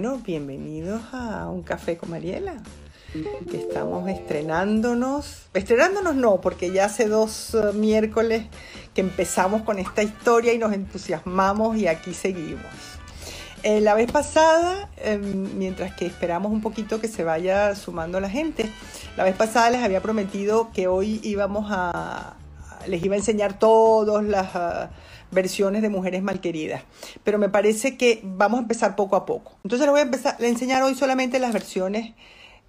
Bueno, bienvenidos a un café con Mariela, que estamos estrenándonos. Estrenándonos no, porque ya hace dos uh, miércoles que empezamos con esta historia y nos entusiasmamos y aquí seguimos. Eh, la vez pasada, eh, mientras que esperamos un poquito que se vaya sumando la gente, la vez pasada les había prometido que hoy íbamos a, les iba a enseñar todas las... Uh, versiones de mujeres malqueridas. Pero me parece que vamos a empezar poco a poco. Entonces les voy a empezar a enseñar hoy solamente las versiones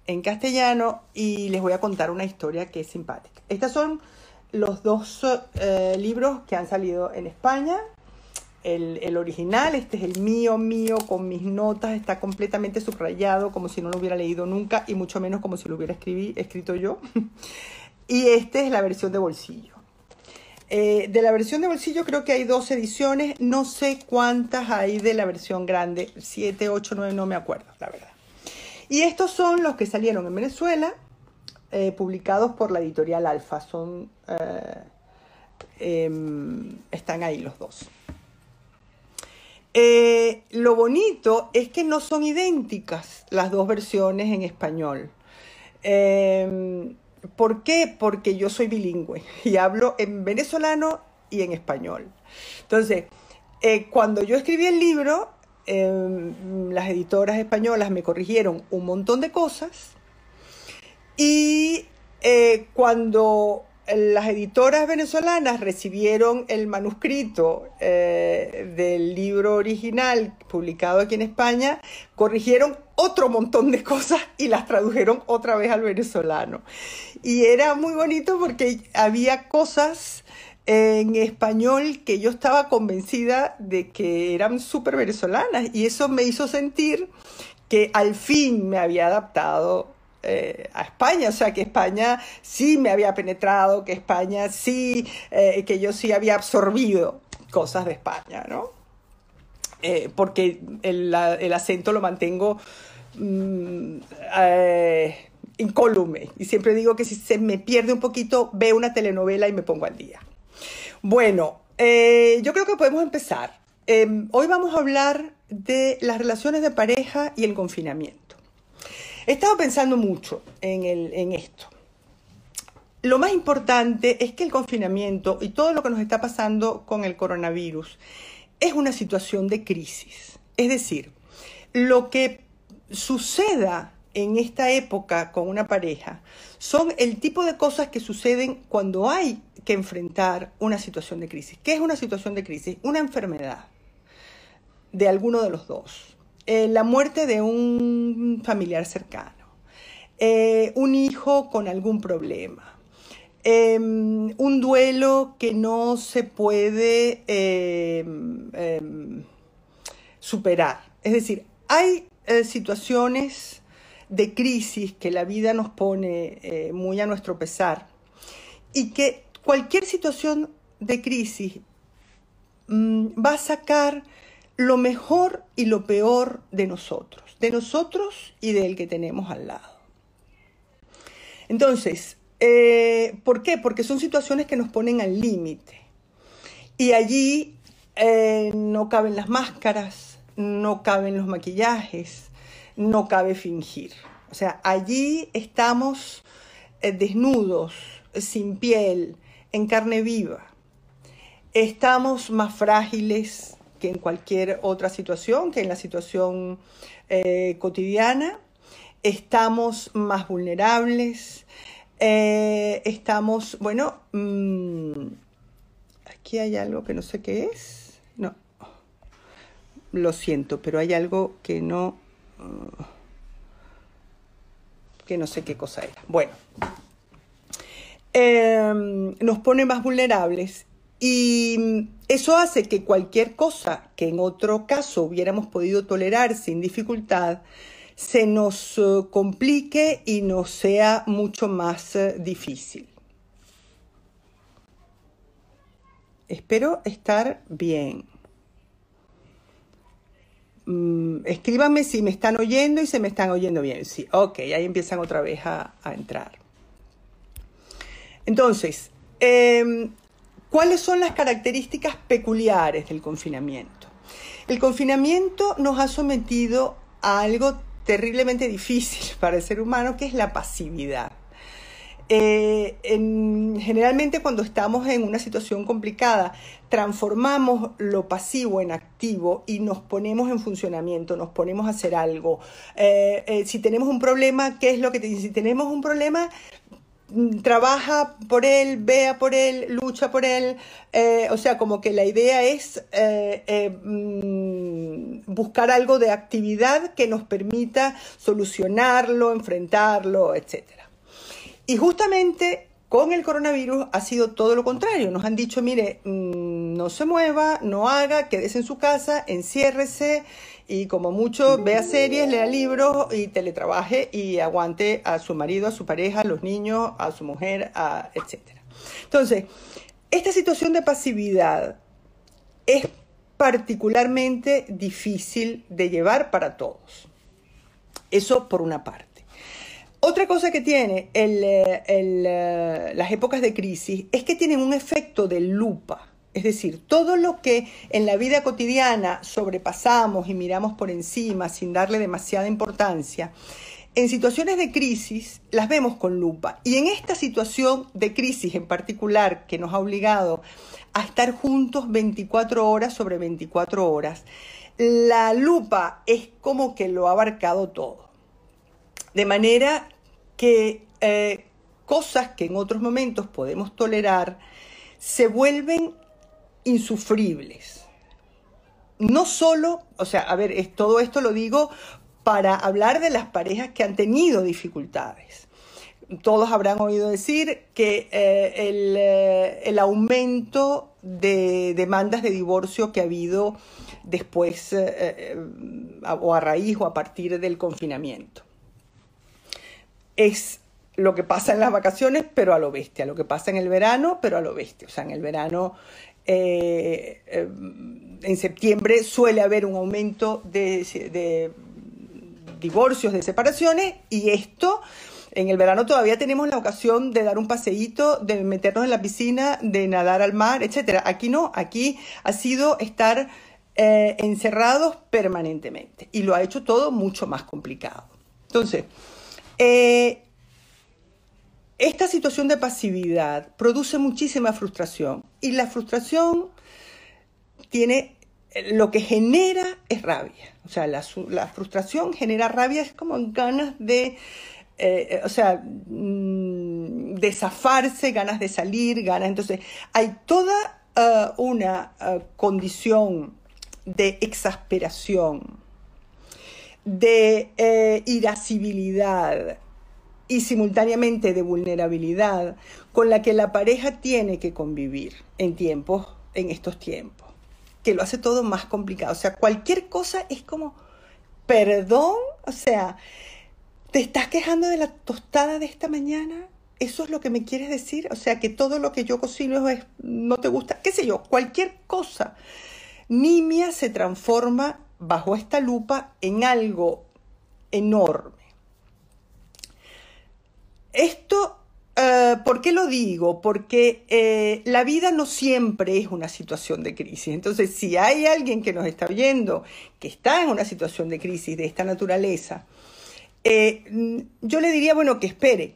en castellano y les voy a contar una historia que es simpática. Estos son los dos eh, libros que han salido en España. El, original, este es el mío, mío, con mis notas, está completamente subrayado, como si no lo hubiera leído nunca y mucho menos como si lo hubiera escrito yo. y este es la versión de bolsillo. Eh, de la versión de bolsillo creo que hay dos ediciones, no sé cuántas hay de la versión grande, 7, 8, 9, no me acuerdo, la verdad. Y estos son los que salieron en Venezuela, eh, publicados por la editorial Alfa, son, eh, em, están ahí los dos. lo bonito es que no son idénticas las dos versiones en español. Em, ¿Por qué? Porque yo soy bilingüe y hablo en venezolano y en español. Entonces, eh, cuando yo escribí el libro, eh, las editoras españolas me corrigieron un montón de cosas y eh, cuando las editoras venezolanas recibieron el manuscrito eh, del libro original publicado aquí en España, corrigieron otro montón de cosas y las tradujeron otra vez al venezolano. Y era muy bonito porque había cosas en español que yo estaba convencida de que eran súper venezolanas y eso me hizo sentir que al fin me había adaptado eh, a España, o sea que España sí me había penetrado, que España sí, eh, que yo sí había absorbido cosas de España, ¿no? Eh, porque el, el, acento lo mantengo mmm, incólume y siempre digo que si se me pierde un poquito, veo una telenovela y me pongo al día. Bueno, yo creo que podemos empezar. hoy vamos a hablar de las relaciones de pareja y el confinamiento. He estado pensando mucho en, el, en esto. Lo más importante es que el confinamiento y todo lo que nos está pasando con el coronavirus es una situación de crisis. Es decir, lo que suceda en esta época con una pareja son el tipo de cosas que suceden cuando hay que enfrentar una situación de crisis. ¿Qué es una situación de crisis? Una enfermedad de alguno de los dos eh, la muerte de un familiar cercano, eh, un hijo con algún problema, em, un duelo que no se puede em, em, superar. Es decir, hay eh, situaciones de crisis que la vida nos pone muy a nuestro pesar y que cualquier situación de crisis mm, va a sacar lo mejor y lo peor de nosotros, de nosotros y del que tenemos al lado. Entonces, eh, ¿por qué? Porque son situaciones que nos ponen al límite. Y allí eh, no caben las máscaras, no caben los maquillajes, no cabe fingir. O sea, allí estamos eh, desnudos, sin piel, en carne viva. Estamos más frágiles, que en cualquier otra situación, que en la situación eh, cotidiana. Estamos más vulnerables, eh, estamos, bueno, mmm, aquí hay algo que no sé qué es, no, lo siento, pero hay algo que no, uh, que no sé qué cosa era. Bueno, eh, nos pone más vulnerables y Eso hace que cualquier cosa que en otro caso hubiéramos podido tolerar sin dificultad, se nos eh, complique y nos sea mucho más eh, difícil. Espero estar bien. Mm, escríbanme si me están oyendo y se me están oyendo bien. Sí, ok, ahí empiezan otra vez a, entrar. Entonces, em, ¿cuáles son las características peculiares del confinamiento? El confinamiento nos ha sometido a algo terriblemente difícil para el ser humano, que es la pasividad. Eh, generalmente cuando estamos en una situación complicada, transformamos lo pasivo en activo y nos ponemos en funcionamiento, nos ponemos a hacer algo. Eh, eh, si tenemos un problema, ¿qué es lo que te? Si tenemos un problema, trabaja por él, vea por él, lucha por él. o sea, como que la idea es mm, buscar algo de actividad que nos permita solucionarlo, enfrentarlo, etc. Y justamente con el coronavirus ha sido todo lo contrario. Nos han dicho, mire, mm, no se mueva, no haga, quédese en su casa, enciérrese y como mucho vea series, lea libros y teletrabaje y aguante a su marido, a su pareja, a los niños, a su mujer, a, etc. Entonces, esta situación de pasividad es particularmente difícil de llevar para todos. Eso por una parte. Otra cosa que tiene eh, eh, las épocas de crisis es que tienen un efecto de lupa. Es decir, todo lo que en la vida cotidiana sobrepasamos y miramos por encima sin darle demasiada importancia, en situaciones de crisis las vemos con lupa. Y en esta situación de crisis en particular que nos ha obligado a estar juntos 24 horas sobre 24 horas, la lupa es como que lo ha abarcado todo. De manera que eh, cosas que en otros momentos podemos tolerar se vuelven insufribles. No solo, o sea, a ver, todo esto lo digo para hablar de las parejas que han tenido dificultades. Todos habrán oído decir que eh, eh, el, aumento de demandas de divorcio que ha habido después o a raíz o a partir del confinamiento es lo que pasa en las vacaciones, pero a lo bestia, lo que pasa en el verano, pero a lo bestia. O sea, en el verano, eh, eh, en septiembre suele haber un aumento de, divorcios, de separaciones, y esto... En el verano todavía tenemos la ocasión de dar un paseíto, de meternos en la piscina, de nadar al mar, etc. Aquí no, aquí ha sido estar eh, encerrados permanentemente y lo ha hecho todo mucho más complicado. Entonces, eh, esta situación de pasividad produce muchísima frustración y la frustración tiene, lo que genera es rabia. O sea, la, frustración genera rabia, es como ganas de, eh, o sea, mm, de zafarse, ganas de salir, ganas. Entonces, hay toda una condición de exasperación de eh, irascibilidad y simultáneamente de vulnerabilidad con la que la pareja tiene que convivir en tiempos, en estos tiempos, que lo hace todo más complicado. O sea, cualquier cosa es como, perdón, o sea, ¿te estás quejando de la tostada de esta mañana? ¿Eso es lo que me quieres decir? O sea, que todo lo que yo cocino es, no te gusta, qué sé yo, cualquier cosa. Nimia se transforma bajo esta lupa en algo enorme. Esto, eh, ¿por qué lo digo? Porque eh, la vida no siempre es una situación de crisis. Entonces, si hay alguien que nos está oyendo que está en una situación de crisis de esta naturaleza, eh, yo le diría, bueno, que espere,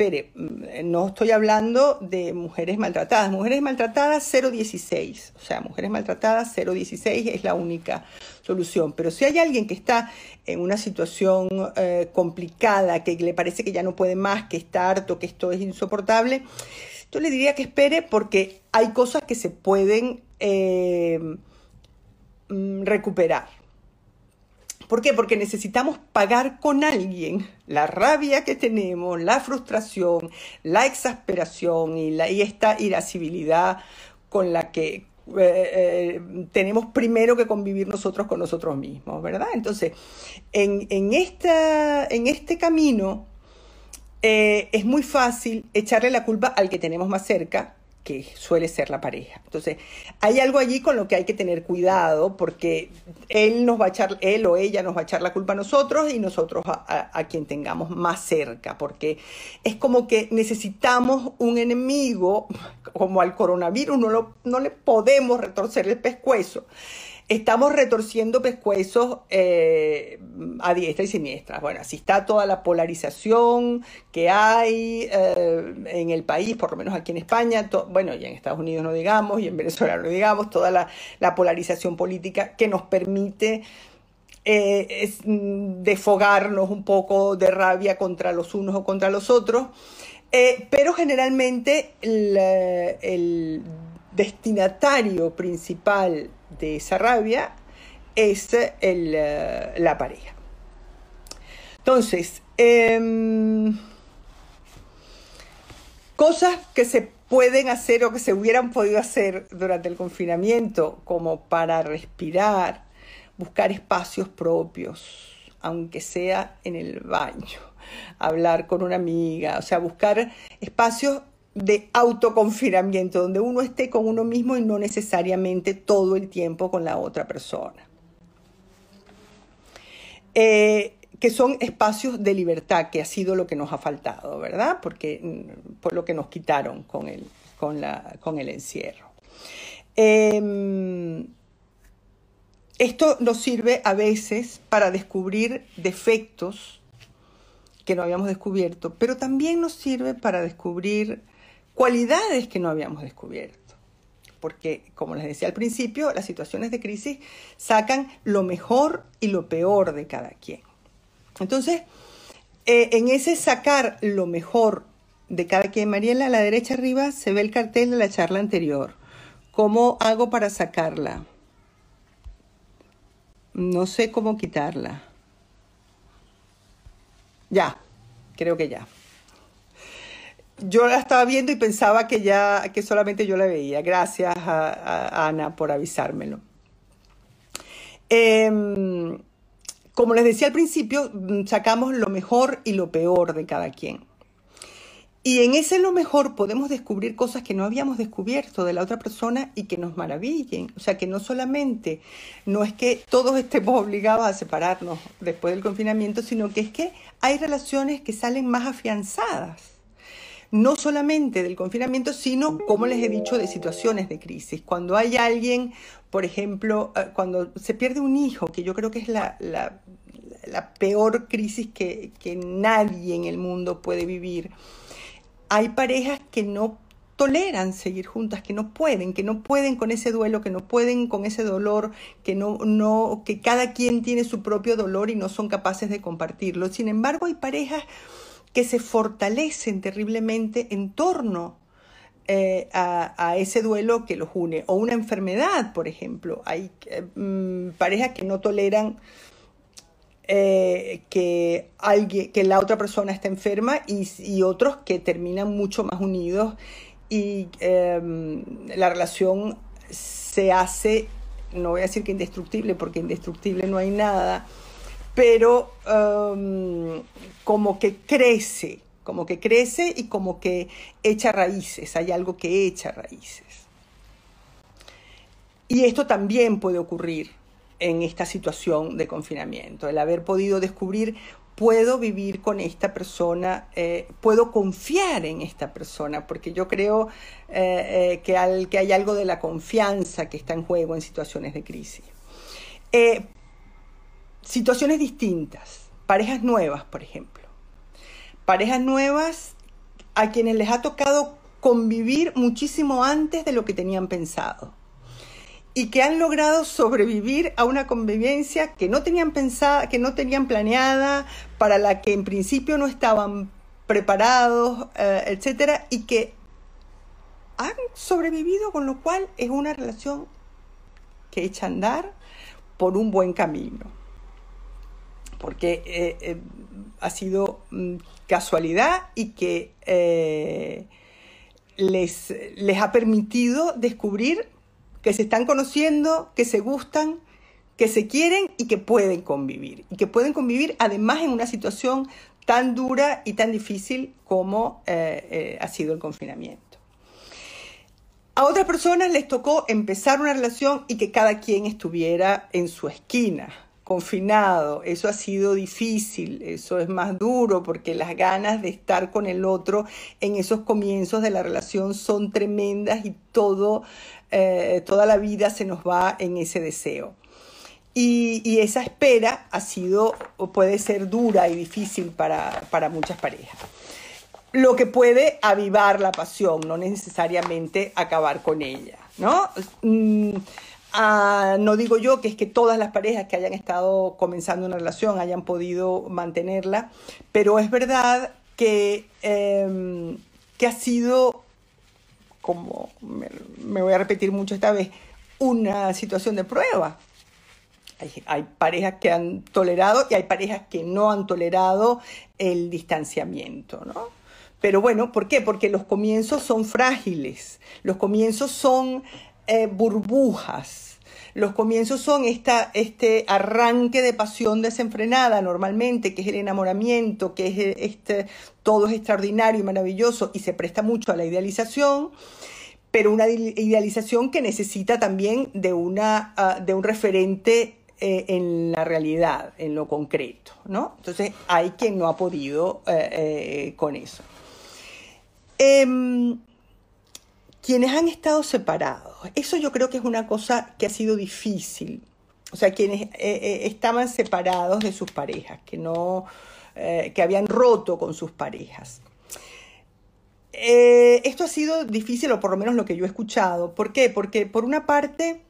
espere, mm, no estoy hablando de mujeres maltratadas. Mujeres maltratadas 016, o sea, mujeres maltratadas 016 es la única solución. Pero si hay alguien que está en una situación eh, complicada, que le parece que ya no puede más, que está harto, que esto es insoportable, yo le diría que espere porque hay cosas que se pueden eh, mm, recuperar. ¿Por qué? Porque necesitamos pagar con alguien la rabia que tenemos, la frustración, la exasperación y, la, y esta irascibilidad con la que tenemos primero que convivir nosotros con nosotros mismos, ¿verdad? Entonces, en, en, esta, en este camino es muy fácil echarle la culpa al que tenemos más cerca que suele ser la pareja. Entonces, hay algo allí con lo que hay que tener cuidado porque él nos va a echar, él o ella nos va a echar la culpa a nosotros y nosotros a, quien tengamos más cerca, porque es como que necesitamos un enemigo, como al coronavirus, no, lo, no le podemos retorcer el pescuezo estamos retorciendo pescuezos eh, a diestra y siniestra. Bueno, así está toda la polarización que hay eh, en el país, por lo menos aquí en España, bueno, y en Estados Unidos no digamos, y en Venezuela no digamos, toda la, polarización política que nos permite eh, mm, desfogarnos un poco de rabia contra los unos o contra los otros. pero generalmente el destinatario principal de esa rabia es el, eh, la pareja. Entonces, em, cosas que se pueden hacer o que se hubieran podido hacer durante el confinamiento, como para respirar, buscar espacios propios, aunque sea en el baño, hablar con una amiga, o sea, buscar espacios de autoconfinamiento, donde uno esté con uno mismo y no necesariamente todo el tiempo con la otra persona. Eh, que son espacios de libertad, que ha sido lo que nos ha faltado, ¿verdad? Porque mm, por lo que nos quitaron con el, con la, con el encierro. Em, esto nos sirve a veces para descubrir defectos que no habíamos descubierto, pero también nos sirve para descubrir cualidades que no habíamos descubierto. Porque, como les decía al principio, las situaciones de crisis sacan lo mejor y lo peor de cada quien. Entonces, eh, en ese sacar lo mejor de cada quien, Mariela, a la derecha arriba se ve el cartel de la charla anterior. ¿Cómo hago para sacarla? No sé cómo quitarla. Ya, creo que ya yo la estaba viendo y pensaba que ya, que solamente yo la veía. Gracias a, Ana por avisármelo. Em, como les decía al principio, mm, sacamos lo mejor y lo peor de cada quien. Y en ese lo mejor podemos descubrir cosas que no habíamos descubierto de la otra persona y que nos maravillen. O sea, que no solamente no es que todos estemos obligados a separarnos después del confinamiento, sino que es que hay relaciones que salen más afianzadas no solamente del confinamiento, sino, como les he dicho, de situaciones de crisis. Cuando hay alguien, por ejemplo, eh, cuando se pierde un hijo, que yo creo que es la, peor crisis que, que nadie en el mundo puede vivir, hay parejas que no toleran seguir juntas, que no pueden, que no pueden con ese duelo, que no pueden con ese dolor, que no, no, que cada quien tiene su propio dolor y no son capaces de compartirlo. Sin embargo, hay parejas que se fortalecen terriblemente en torno eh, a, ese duelo que los une. O una enfermedad, por ejemplo. Hay mm, parejas que no toleran eh, que, alguien, que la otra persona está enferma y, otros que terminan mucho más unidos y em, la relación se hace, no voy a decir que indestructible, porque indestructible no hay nada, pero um, como que crece, como que crece y como que echa raíces, hay algo que echa raíces. Y esto también puede ocurrir en esta situación de confinamiento, el haber podido descubrir, puedo vivir con esta persona, eh, puedo confiar en esta persona, porque yo creo eh, eh, que, al, que, hay algo de la confianza que está en juego en situaciones de crisis situaciones distintas, parejas nuevas, por ejemplo. Parejas nuevas a quienes les ha tocado convivir muchísimo antes de lo que tenían pensado y que han logrado sobrevivir a una convivencia que no tenían pensada, que no tenían planeada, para la que en principio no estaban preparados, eh, etcétera, y que han sobrevivido, con lo cual es una relación que echa a andar por un buen camino porque eh, eh, ha sido mm, casualidad y que eh, les, les ha permitido descubrir que se están conociendo, que se gustan, que se quieren y que pueden convivir. Y que pueden convivir además en una situación tan dura y tan difícil como ha sido el confinamiento. A otras personas les tocó empezar una relación y que cada quien estuviera en su esquina, confinado. Eso ha sido difícil, eso es más duro porque las ganas de estar con el otro en esos comienzos de la relación son tremendas y todo, eh, toda la vida se nos va en ese deseo. Y, esa espera ha sido, puede ser dura y difícil para, para muchas parejas lo que puede avivar la pasión, no necesariamente acabar con ella, ¿no? Mm, ah, no digo yo que es que todas las parejas que hayan estado comenzando una relación hayan podido mantenerla, pero es verdad que, em, que ha sido, como me, voy a repetir mucho esta vez, una situación de prueba. Hay, hay parejas que han tolerado y hay parejas que no han tolerado el distanciamiento, ¿no? Pero bueno, ¿por qué? Porque los comienzos son frágiles, los comienzos son eh, burbujas, los comienzos son esta, este arranque de pasión desenfrenada normalmente, que es el enamoramiento, que es este, todo es extraordinario y maravilloso y se presta mucho a la idealización, pero una idealización que necesita también de, una, uh, de un referente eh, en la realidad, en lo concreto, ¿no? Entonces hay quien no ha podido eh, con eso. Quienes han estado separados, eso yo creo que es una cosa que ha sido difícil. O sea, quienes eh, eh, estaban separados de sus parejas, que no, eh, que habían roto con sus parejas. Eh, esto ha sido difícil, o por lo menos lo que yo he escuchado. ¿Por qué? Porque por una parte,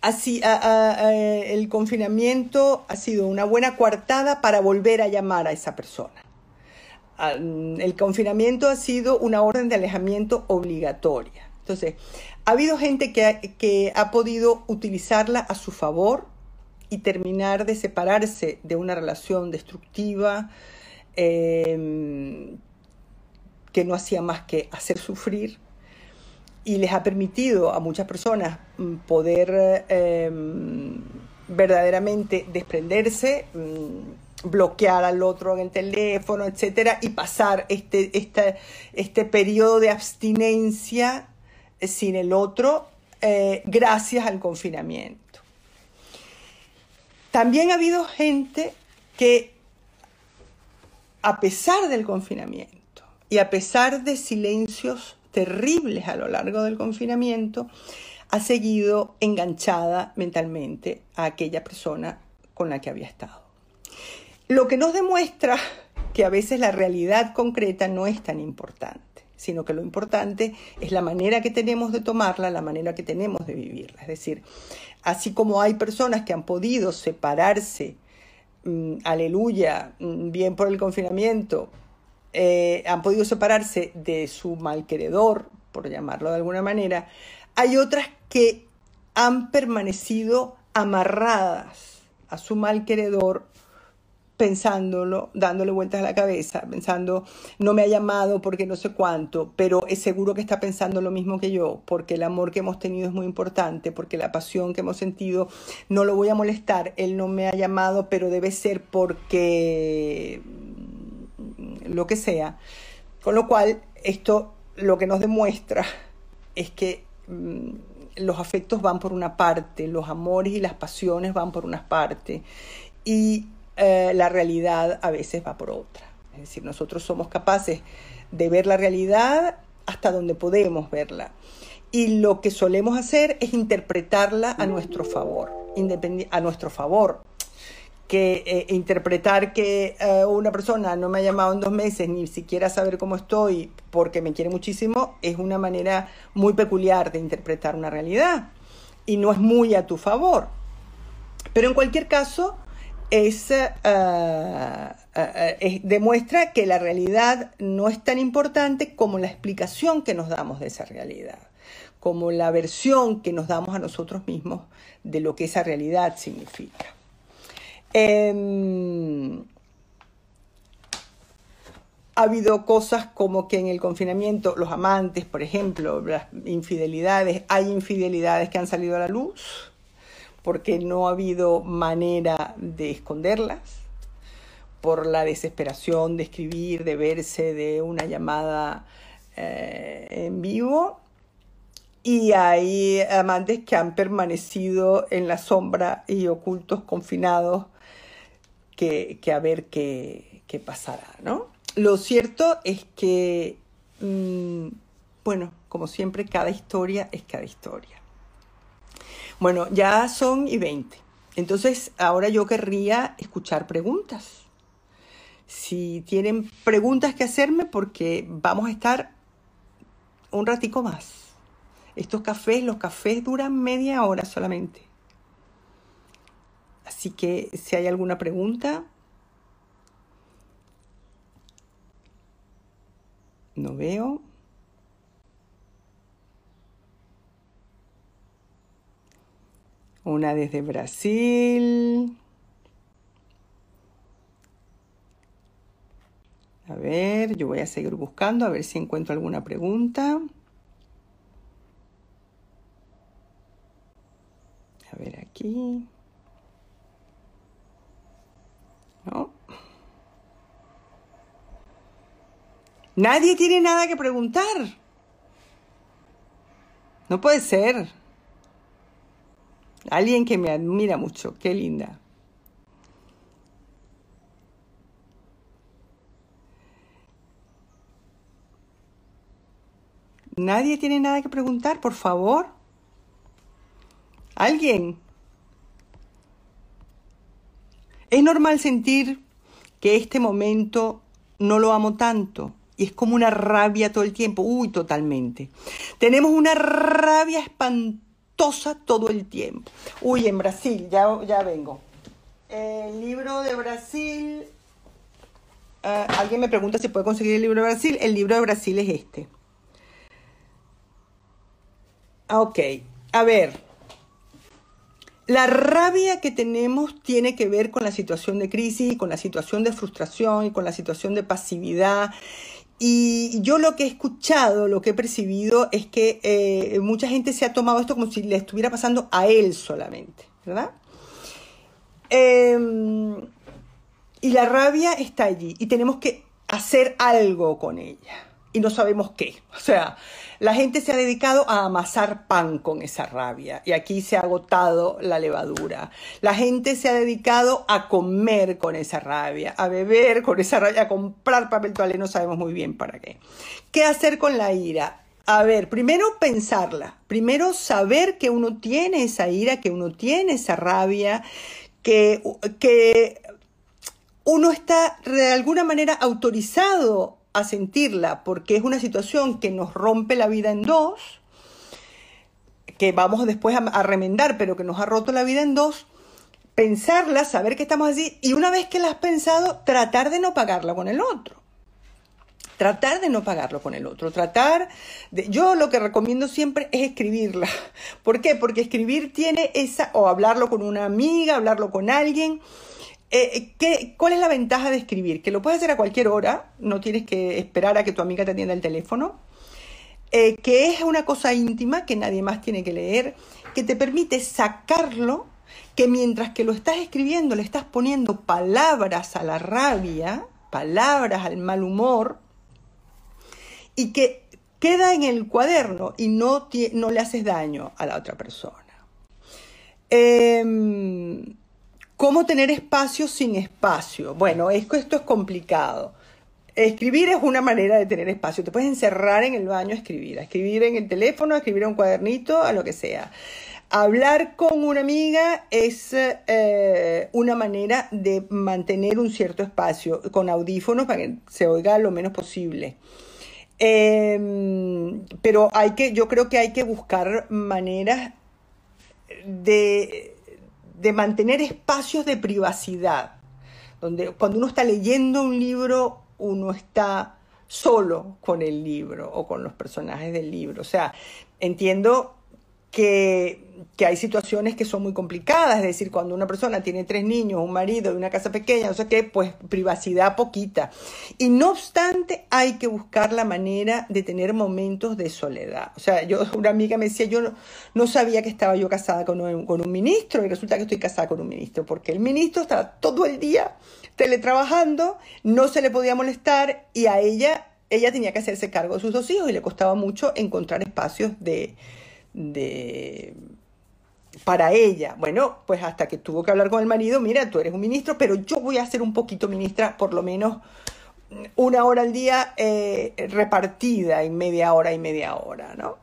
así, el confinamiento ha sido una buena coartada para volver a llamar a esa persona el confinamiento ha sido una orden de alejamiento obligatoria. Entonces, ha habido gente que ha, podido utilizarla a su favor y terminar de separarse de una relación destructiva eh, que no hacía más que hacer sufrir y les ha permitido a muchas personas mm, poder eh, verdaderamente desprenderse, bloquear al otro en el teléfono, etcétera, y pasar este, este, este periodo de abstinencia sin el otro eh, gracias al confinamiento. También ha habido gente que, a pesar del confinamiento y a pesar de silencios terribles a lo largo del confinamiento, ha seguido enganchada mentalmente a aquella persona con la que había estado. Lo que nos demuestra que a veces la realidad concreta no es tan importante, sino que lo importante es la manera que tenemos de tomarla, la manera que tenemos de vivirla. Es decir, así como hay personas que han podido separarse, mmm, aleluya, mmm, bien por el confinamiento, eh, han podido separarse de su malqueredor, por llamarlo de alguna manera, hay otras que han permanecido amarradas a su malqueredor pensándolo, dándole vueltas a la cabeza, pensando, no me ha llamado porque no sé cuánto, pero es seguro que está pensando lo mismo que yo, porque el amor que hemos tenido es muy importante, porque la pasión que hemos sentido, no lo voy a molestar, él no me ha llamado, pero debe ser porque lo que sea. Con lo cual, esto lo que nos demuestra es que mmm, los afectos van por una parte, los amores y las pasiones van por una parte. Y eh, la realidad a veces va por otra. Es decir, nosotros somos capaces de ver la realidad hasta donde podemos verla. Y lo que solemos hacer es interpretarla a nuestro favor, a nuestro favor. Que eh, interpretar que eh, una persona no me ha llamado en dos meses, ni siquiera saber cómo estoy, porque me quiere muchísimo, es una manera muy peculiar de interpretar una realidad. Y no es muy a tu favor. Pero en cualquier caso, es, uh, uh, es, demuestra que la realidad no es tan importante como la explicación que nos damos de esa realidad, como la versión que nos damos a nosotros mismos de lo que esa realidad significa. Eh, ha habido cosas como que en el confinamiento los amantes, por ejemplo, las infidelidades, hay infidelidades que han salido a la luz porque no ha habido manera de esconderlas, por la desesperación de escribir, de verse, de una llamada eh, en vivo. Y hay amantes que han permanecido en la sombra y ocultos, confinados, que, a ver qué, pasará, ¿no? Lo cierto es que, mm, bueno, como siempre, cada historia es cada historia. Bueno, ya son y 20. Entonces, ahora yo querría escuchar preguntas. Si tienen preguntas que hacerme, porque vamos a estar un ratico más. Estos cafés, los cafés duran media hora solamente. Así que si hay alguna pregunta, No veo. Una desde Brasil. A ver, yo voy a seguir buscando a ver si encuentro alguna pregunta. A ver aquí. No. Nadie tiene nada que preguntar. No puede ser. Alguien que me admira mucho. Qué linda. Nadie tiene nada que preguntar, por favor. ¿Alguien? Es normal sentir que este momento no lo amo tanto y es como una rabia todo el tiempo. Uy, totalmente. Tenemos una rabia espantosa todo el tiempo. Uy, en Brasil, ya, ya vengo. El libro de Brasil. Ah, alguien me pregunta si puede conseguir el libro de Brasil. El libro de Brasil es este. Ah, ok. A ver. La rabia que tenemos tiene que ver con la situación de crisis, con la situación de frustración y con la situación de pasividad y yo lo que he escuchado, lo que he percibido es que eh, mucha gente se ha tomado esto como si le estuviera pasando a él solamente, ¿verdad? Em, y la rabia está allí y tenemos que hacer algo con ella y no sabemos qué. O sea, la gente se ha dedicado a amasar pan con esa rabia y aquí se ha agotado la levadura. La gente se ha dedicado a comer con esa rabia, a beber con esa rabia, a comprar papel toalé, no sabemos muy bien para qué. ¿Qué hacer con la ira? A ver, primero pensarla, primero saber que uno tiene esa ira, que uno tiene esa rabia, que, que uno está de alguna manera autorizado a sentirla porque es una situación que nos rompe la vida en dos, que vamos después a, remendar, pero que nos ha roto la vida en dos, pensarla, saber que estamos así y una vez que la has pensado, tratar de no pagarla con el otro. Tratar de no pagarlo con el otro, tratar de... Yo lo que recomiendo siempre es escribirla. ¿Por qué? Porque escribir tiene esa... o hablarlo con una amiga, hablarlo con alguien, eh, ¿qué, ¿Cuál es la ventaja de escribir? Que lo puedes hacer a cualquier hora, no tienes que esperar a que tu amiga te atienda el teléfono, eh, que es una cosa íntima que nadie más tiene que leer, que te permite sacarlo, que mientras que lo estás escribiendo le estás poniendo palabras a la rabia, palabras al mal humor, y que queda en el cuaderno y no, no le haces daño a la otra persona. Eh, ¿Cómo tener espacio sin espacio? Bueno, esto, esto es complicado. Escribir es una manera de tener espacio. Te puedes encerrar en el baño a escribir, a escribir en el teléfono, a escribir en un cuadernito, a lo que sea. Hablar con una amiga es eh, una manera de mantener un cierto espacio con audífonos para que se oiga lo menos posible. Em, pero hay que, yo creo que hay que buscar maneras de de mantener espacios de privacidad, donde cuando uno está leyendo un libro, uno está solo con el libro o con los personajes del libro. O sea, entiendo que que hay situaciones que son muy complicadas, es decir, cuando una persona tiene tres niños, un marido y una casa pequeña, no sé qué, pues privacidad poquita. Y no obstante, hay que buscar la manera de tener momentos de soledad. O sea, yo, una amiga me decía, yo no, sabía que estaba yo casada con un, con un ministro y resulta que estoy casada con un ministro, porque el ministro estaba todo el día teletrabajando, no se le podía molestar y a ella, ella tenía que hacerse cargo de sus dos hijos y le costaba mucho encontrar espacios de, de para ella. Bueno, pues hasta que tuvo que hablar con el marido, mira, tú eres un ministro, pero yo voy a ser un poquito ministra, por lo menos una hora al día eh, repartida en media hora y media hora, ¿no?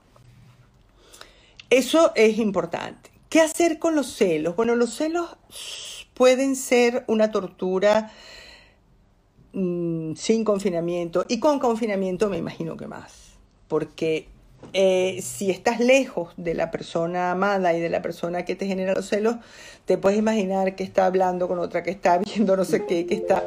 Eso es importante. ¿Qué hacer con los celos? Bueno, los celos pueden ser una tortura mm, sin confinamiento y con confinamiento me imagino que más, porque eh, si estás lejos de la persona amada y de la persona que te genera los celos, te puedes imaginar que está hablando con otra, que está viendo no sé qué, que está...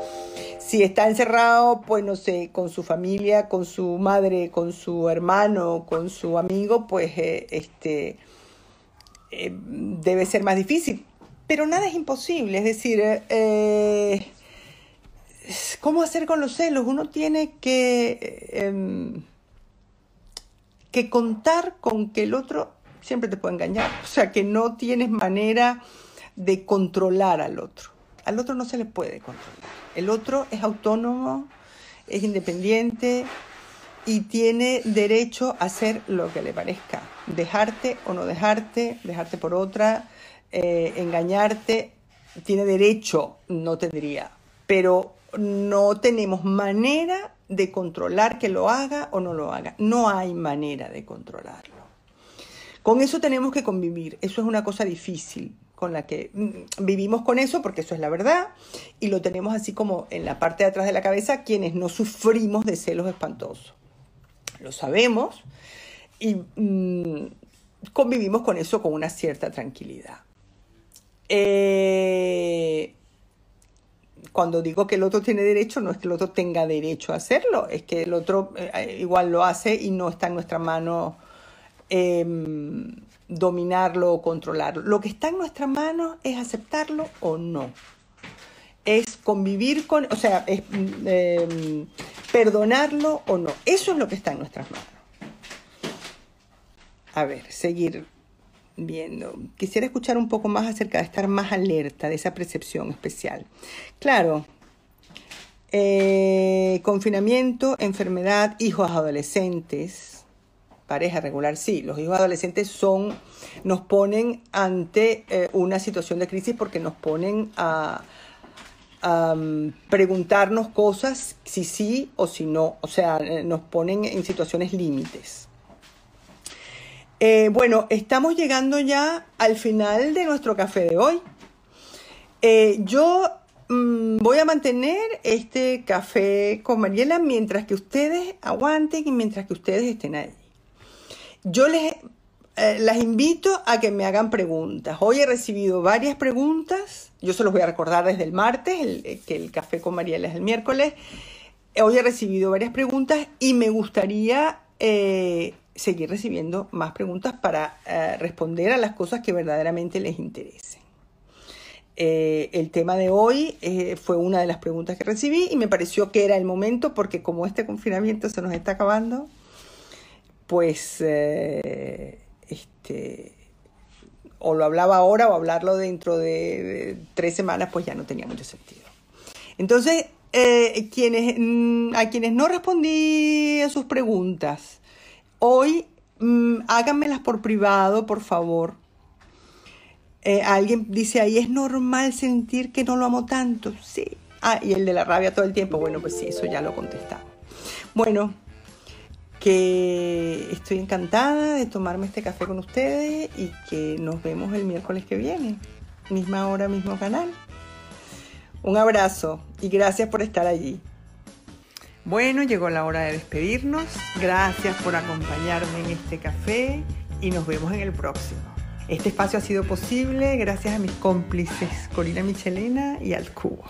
Si está encerrado, pues no sé, con su familia, con su madre, con su hermano, con su amigo, pues eh, este, eh, debe ser más difícil. Pero nada es imposible, es decir, ¿cómo hacer con los celos? Uno tiene que em, que contar con que el otro siempre te puede engañar. O sea, que no tienes manera de controlar al otro. Al otro no se le puede controlar. El otro es autónomo, es independiente y tiene derecho a hacer lo que le parezca. Dejarte o no dejarte, dejarte por otra, eh, engañarte, tiene derecho, no tendría. Pero no tenemos manera de controlar que lo haga o no lo haga. No hay manera de controlarlo. Con eso tenemos que convivir. Eso es una cosa difícil con la que mm, vivimos con eso porque eso es la verdad y lo tenemos así como en la parte de atrás de la cabeza quienes no sufrimos de celos espantosos. Lo sabemos y mm, convivimos con eso con una cierta tranquilidad. Eh, cuando digo que el otro tiene derecho, no es que el otro tenga derecho a hacerlo, es que el otro eh, igual lo hace y no está en nuestra mano em, dominarlo o controlarlo. Lo que está en nuestra mano es aceptarlo o no. Es convivir con, o sea, es em, perdonarlo o no. Eso es lo que está en nuestras manos. A ver, seguir viendo. Quisiera escuchar un poco más acerca de estar más alerta de esa percepción especial. Claro, eh, confinamiento, enfermedad, hijos adolescentes, pareja regular, sí, los hijos adolescentes son, nos ponen ante eh, una situación de crisis porque nos ponen a, a mm, preguntarnos cosas si sí o si no, o sea, eh, nos ponen en situaciones límites. Eh, bueno, estamos llegando ya al final de nuestro café de hoy. Eh, yo mm, voy a mantener este café con Mariela mientras que ustedes aguanten y mientras que ustedes estén ahí. Yo les eh, las invito a que me hagan preguntas. Hoy he recibido varias preguntas. Yo se los voy a recordar desde el martes, que el café con Mariela es el miércoles. Hoy he recibido varias preguntas y me gustaría seguir recibiendo más preguntas para eh, responder a las cosas que verdaderamente les interesen. Eh, el tema de hoy eh, fue una de las preguntas que recibí y me pareció que era el momento porque como este confinamiento se nos está acabando, pues este, o lo hablaba ahora o hablarlo dentro de, tres semanas, pues ya no tenía mucho sentido. Entonces, quienes, mm, a quienes no respondí a sus preguntas, Hoy mm, háganmelas por privado, por favor. Eh, alguien dice ahí, es normal sentir que no lo amo tanto. Sí. Ah, y el de la rabia todo el tiempo. Bueno, pues sí, eso ya lo contestamos. Bueno, que estoy encantada de tomarme este café con ustedes y que nos vemos el miércoles que viene. Misma hora, mismo canal. Un abrazo y gracias por estar allí. Bueno, llegó la hora de despedirnos. Gracias por acompañarme en este café y nos vemos en el próximo. Este espacio ha sido posible gracias a mis cómplices Corina Michelena y al Cubo.